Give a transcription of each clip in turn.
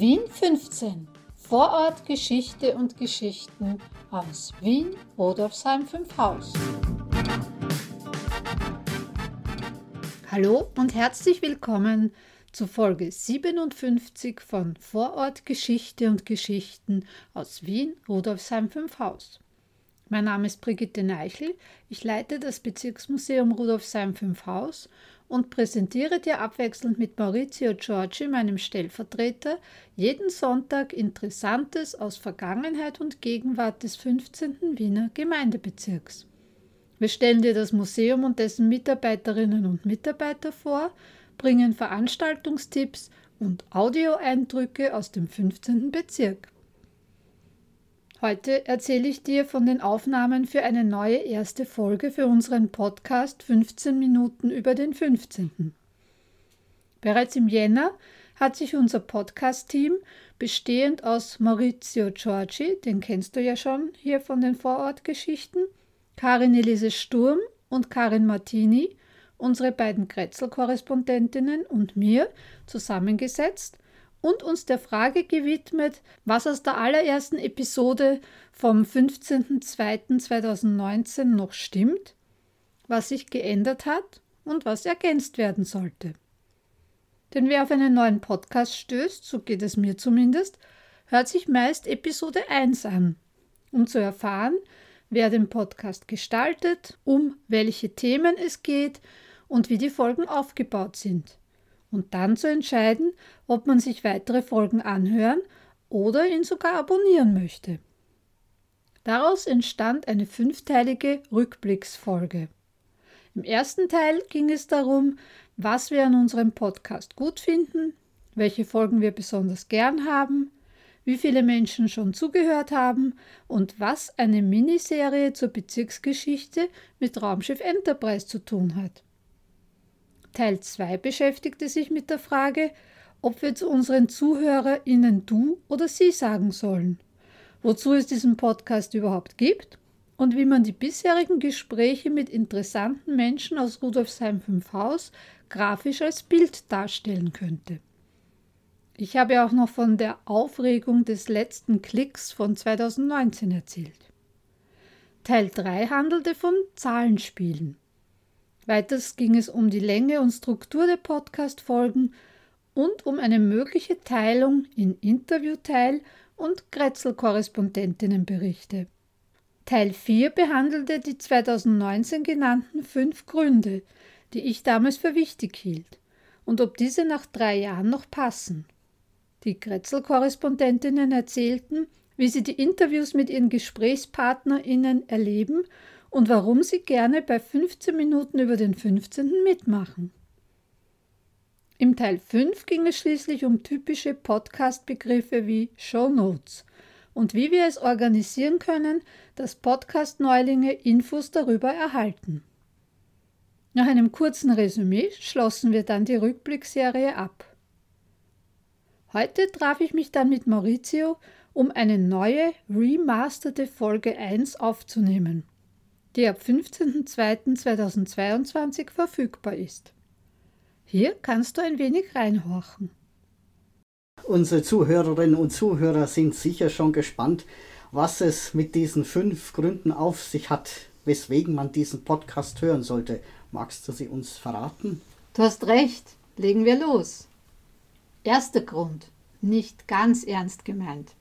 Wien 15. Vorort Geschichte und Geschichten aus Wien, Rodolfsheim 5 Haus. Hallo und herzlich willkommen zu Folge 57 von Vorort Geschichte und Geschichten aus Wien, Rudolfsheim 5 Haus. Mein Name ist Brigitte Neichel, ich leite das Bezirksmuseum Rudolfsheim 5 Haus und präsentiere dir abwechselnd mit Maurizio Giorgi, meinem Stellvertreter, jeden Sonntag Interessantes aus Vergangenheit und Gegenwart des 15. Wiener Gemeindebezirks. Wir stellen dir das Museum und dessen Mitarbeiterinnen und Mitarbeiter vor, bringen Veranstaltungstipps und Audioeindrücke aus dem 15. Bezirk. Heute erzähle ich dir von den Aufnahmen für eine neue erste Folge für unseren Podcast 15 Minuten über den 15. Bereits im Jänner hat sich unser Podcast-Team, bestehend aus Maurizio Giorgi, den kennst du ja schon hier von den Vorortgeschichten, Karin Elise Sturm und Karin Martini, unsere beiden Kretzel-Korrespondentinnen und mir zusammengesetzt und uns der Frage gewidmet, was aus der allerersten Episode vom 15.02.2019 noch stimmt, was sich geändert hat und was ergänzt werden sollte. Denn wer auf einen neuen Podcast stößt, so geht es mir zumindest, hört sich meist Episode 1 an, um zu erfahren, wer den Podcast gestaltet, um welche Themen es geht und wie die Folgen aufgebaut sind und dann zu entscheiden, ob man sich weitere Folgen anhören oder ihn sogar abonnieren möchte. Daraus entstand eine fünfteilige Rückblicksfolge. Im ersten Teil ging es darum, was wir an unserem Podcast gut finden, welche Folgen wir besonders gern haben, wie viele Menschen schon zugehört haben und was eine Miniserie zur Bezirksgeschichte mit Raumschiff Enterprise zu tun hat. Teil 2 beschäftigte sich mit der Frage, ob wir zu unseren ZuhörerInnen du oder sie sagen sollen, wozu es diesen Podcast überhaupt gibt und wie man die bisherigen Gespräche mit interessanten Menschen aus Rudolfsheim 5 Haus grafisch als Bild darstellen könnte. Ich habe auch noch von der Aufregung des letzten Klicks von 2019 erzählt. Teil 3 handelte von Zahlenspielen. Weiters ging es um die Länge und Struktur der Podcast-Folgen und um eine mögliche Teilung in Interviewteil und Kretzel-Korrespondentinnenberichte. Teil 4 behandelte die 2019 genannten fünf Gründe, die ich damals für wichtig hielt, und ob diese nach drei Jahren noch passen. Die Kretzel-Korrespondentinnen erzählten, wie sie die Interviews mit ihren GesprächspartnerInnen erleben und warum Sie gerne bei 15 Minuten über den 15. mitmachen. Im Teil 5 ging es schließlich um typische Podcast-Begriffe wie Show Notes und wie wir es organisieren können, dass Podcast-Neulinge Infos darüber erhalten. Nach einem kurzen Resümee schlossen wir dann die Rückblickserie ab. Heute traf ich mich dann mit Maurizio, um eine neue, remasterte Folge 1 aufzunehmen die ab 15.02.2022 verfügbar ist. Hier kannst du ein wenig reinhorchen. Unsere Zuhörerinnen und Zuhörer sind sicher schon gespannt, was es mit diesen fünf Gründen auf sich hat, weswegen man diesen Podcast hören sollte. Magst du sie uns verraten? Du hast recht, legen wir los. Erster Grund, nicht ganz ernst gemeint.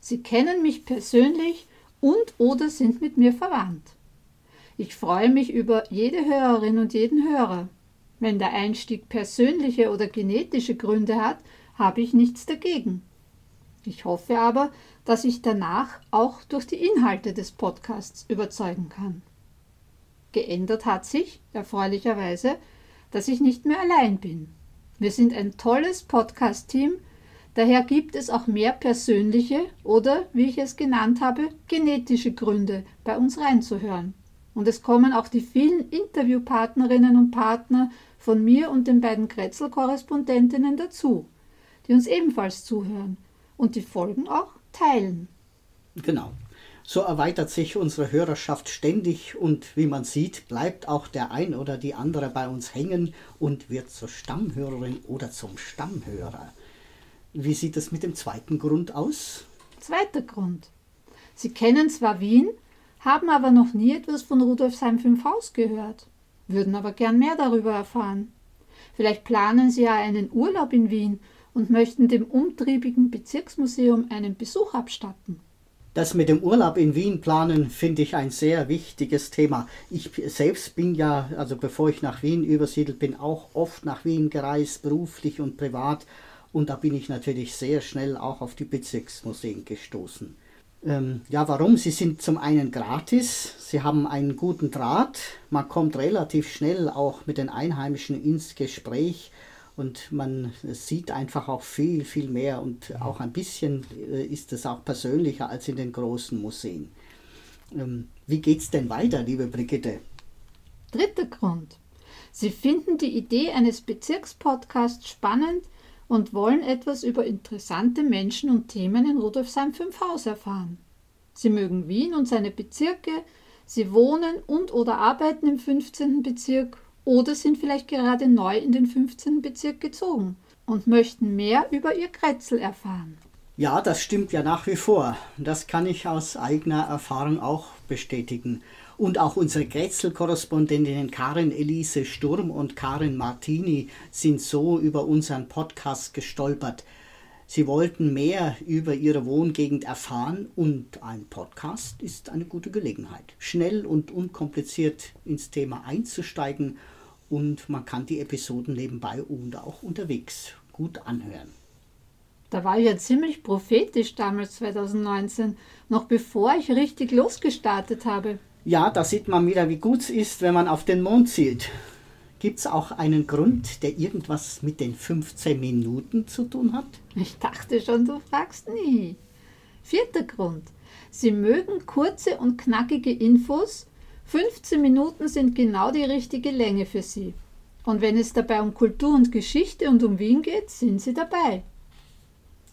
Sie kennen mich persönlich und oder sind mit mir verwandt. Ich freue mich über jede Hörerin und jeden Hörer. Wenn der Einstieg persönliche oder genetische Gründe hat, habe ich nichts dagegen. Ich hoffe aber, dass ich danach auch durch die Inhalte des Podcasts überzeugen kann. Geändert hat sich, erfreulicherweise, dass ich nicht mehr allein bin. Wir sind ein tolles Podcast-Team, daher gibt es auch mehr persönliche oder, wie ich es genannt habe, genetische Gründe, bei uns reinzuhören. Und es kommen auch die vielen Interviewpartnerinnen und Partner von mir und den beiden Kretzel-Korrespondentinnen dazu, die uns ebenfalls zuhören und die Folgen auch teilen. Genau. So erweitert sich unsere Hörerschaft ständig und wie man sieht, bleibt auch der ein oder die andere bei uns hängen und wird zur Stammhörerin oder zum Stammhörer. Wie sieht es mit dem zweiten Grund aus? Zweiter Grund. Sie kennen zwar Wien, haben aber noch nie etwas von Rudolfsheim 5 Haus gehört, würden aber gern mehr darüber erfahren. Vielleicht planen Sie ja einen Urlaub in Wien und möchten dem umtriebigen Bezirksmuseum einen Besuch abstatten. Das mit dem Urlaub in Wien planen finde ich ein sehr wichtiges Thema. Ich selbst bin ja, also bevor ich nach Wien übersiedelt bin, auch oft nach Wien gereist, beruflich und privat. Und da bin ich natürlich sehr schnell auch auf die Bezirksmuseen gestoßen. Ähm, ja, warum? Sie sind zum einen gratis, sie haben einen guten Draht, man kommt relativ schnell auch mit den Einheimischen ins Gespräch und man sieht einfach auch viel, viel mehr und auch ein bisschen äh, ist es auch persönlicher als in den großen Museen. Ähm, wie geht's denn weiter, liebe Brigitte? Dritter Grund. Sie finden die Idee eines Bezirkspodcasts spannend und wollen etwas über interessante Menschen und Themen in Rudolfsheim 5 Haus erfahren. Sie mögen Wien und seine Bezirke, sie wohnen und oder arbeiten im 15. Bezirk oder sind vielleicht gerade neu in den 15. Bezirk gezogen und möchten mehr über ihr Kretzel erfahren. Ja, das stimmt ja nach wie vor. Das kann ich aus eigener Erfahrung auch bestätigen. Und auch unsere Grätzl-Korrespondentinnen Karin Elise Sturm und Karin Martini sind so über unseren Podcast gestolpert. Sie wollten mehr über ihre Wohngegend erfahren und ein Podcast ist eine gute Gelegenheit, schnell und unkompliziert ins Thema einzusteigen und man kann die Episoden nebenbei und auch unterwegs gut anhören. Da war ich ja ziemlich prophetisch damals 2019, noch bevor ich richtig losgestartet habe. Ja, da sieht man wieder, wie gut es ist, wenn man auf den Mond zielt. Gibt es auch einen Grund, der irgendwas mit den 15 Minuten zu tun hat? Ich dachte schon, du fragst nie. Vierter Grund. Sie mögen kurze und knackige Infos. 15 Minuten sind genau die richtige Länge für Sie. Und wenn es dabei um Kultur und Geschichte und um Wien geht, sind Sie dabei.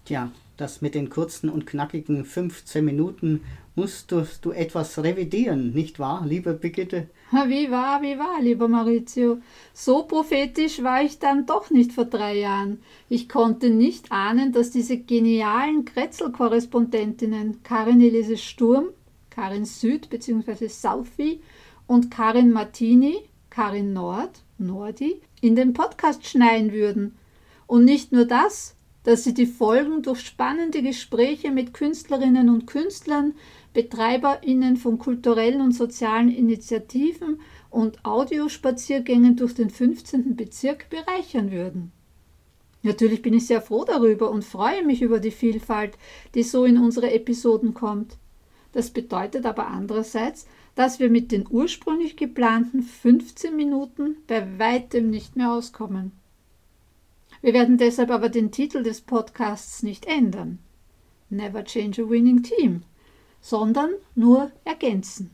Tja, das mit den kurzen und knackigen 15 Minuten musst du, etwas revidieren, nicht wahr, liebe Brigitte? Wie wahr, wie wahr, lieber Maurizio. So prophetisch war ich dann doch nicht vor drei Jahren. Ich konnte nicht ahnen, dass diese genialen Kretzel-Korrespondentinnen Karin Elise Sturm, Karin Süd bzw. Southie und Karin Martini, Karin Nord, Nordi, in den Podcast schneien würden. Und nicht nur das, dass sie die Folgen durch spannende Gespräche mit Künstlerinnen und Künstlern, BetreiberInnen von kulturellen und sozialen Initiativen und Audiospaziergängen durch den 15. Bezirk bereichern würden. Natürlich bin ich sehr froh darüber und freue mich über die Vielfalt, die so in unsere Episoden kommt. Das bedeutet aber andererseits, dass wir mit den ursprünglich geplanten 15 Minuten bei weitem nicht mehr auskommen. Wir werden deshalb aber den Titel des Podcasts nicht ändern. Never change a winning team, sondern nur ergänzen.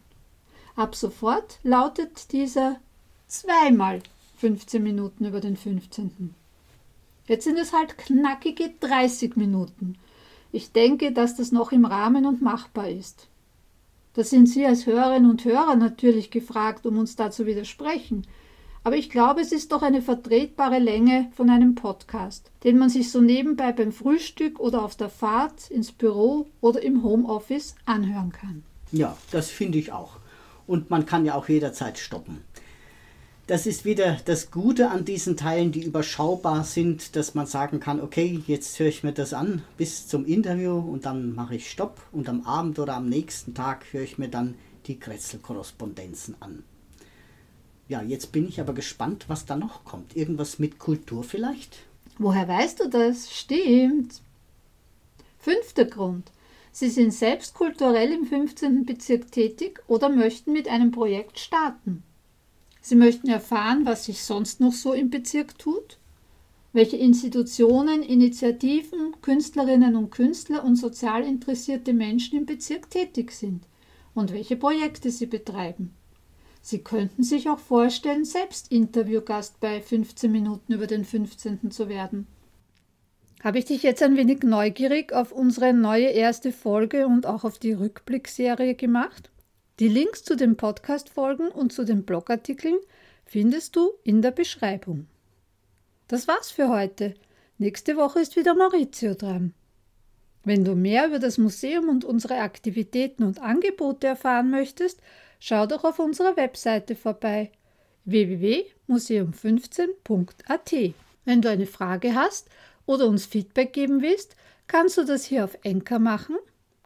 Ab sofort lautet dieser zweimal 15 Minuten über den 15. Jetzt sind es halt knackige 30 Minuten. Ich denke, dass das noch im Rahmen und machbar ist. Da sind Sie als Hörerinnen und Hörer natürlich gefragt, um uns da zu widersprechen. Aber ich glaube, es ist doch eine vertretbare Länge von einem Podcast, den man sich so nebenbei beim Frühstück oder auf der Fahrt ins Büro oder im Homeoffice anhören kann. Ja, das finde ich auch. Und man kann ja auch jederzeit stoppen. Das ist wieder das Gute an diesen Teilen, die überschaubar sind, dass man sagen kann, okay, jetzt höre ich mir das an bis zum Interview und dann mache ich Stopp und am Abend oder am nächsten Tag höre ich mir dann die Kretzel-Korrespondenzen an. Ja, jetzt bin ich aber gespannt, was da noch kommt. Irgendwas mit Kultur vielleicht? Woher weißt du das? Stimmt. Fünfter Grund. Sie sind selbst kulturell im 15. Bezirk tätig oder möchten mit einem Projekt starten. Sie möchten erfahren, was sich sonst noch so im Bezirk tut, welche Institutionen, Initiativen, Künstlerinnen und Künstler und sozial interessierte Menschen im Bezirk tätig sind und welche Projekte sie betreiben. Sie könnten sich auch vorstellen, selbst Interviewgast bei 15 Minuten über den 15. zu werden. Habe ich dich jetzt ein wenig neugierig auf unsere neue erste Folge und auch auf die Rückblickserie gemacht? Die Links zu den Podcast-Folgen und zu den Blogartikeln findest du in der Beschreibung. Das war's für heute. Nächste Woche ist wieder Maurizio dran. Wenn du mehr über das Museum und unsere Aktivitäten und Angebote erfahren möchtest, schau doch auf unserer Webseite vorbei www.museum15.at. Wenn du eine Frage hast oder uns Feedback geben willst, kannst du das hier auf Enker machen,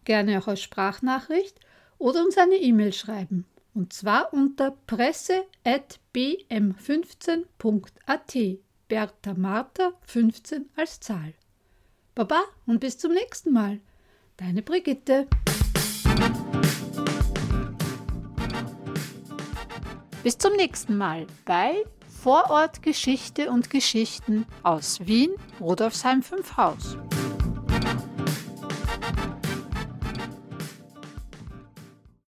gerne auch als Sprachnachricht oder uns eine E-Mail schreiben. Und zwar unter presse.bm15.at. Bertha Martha 15 als Zahl. Baba und bis zum nächsten Mal. Deine Brigitte. Bis zum nächsten Mal bei Vorort Geschichte und Geschichten aus Wien, Rudolfsheim 5 Haus.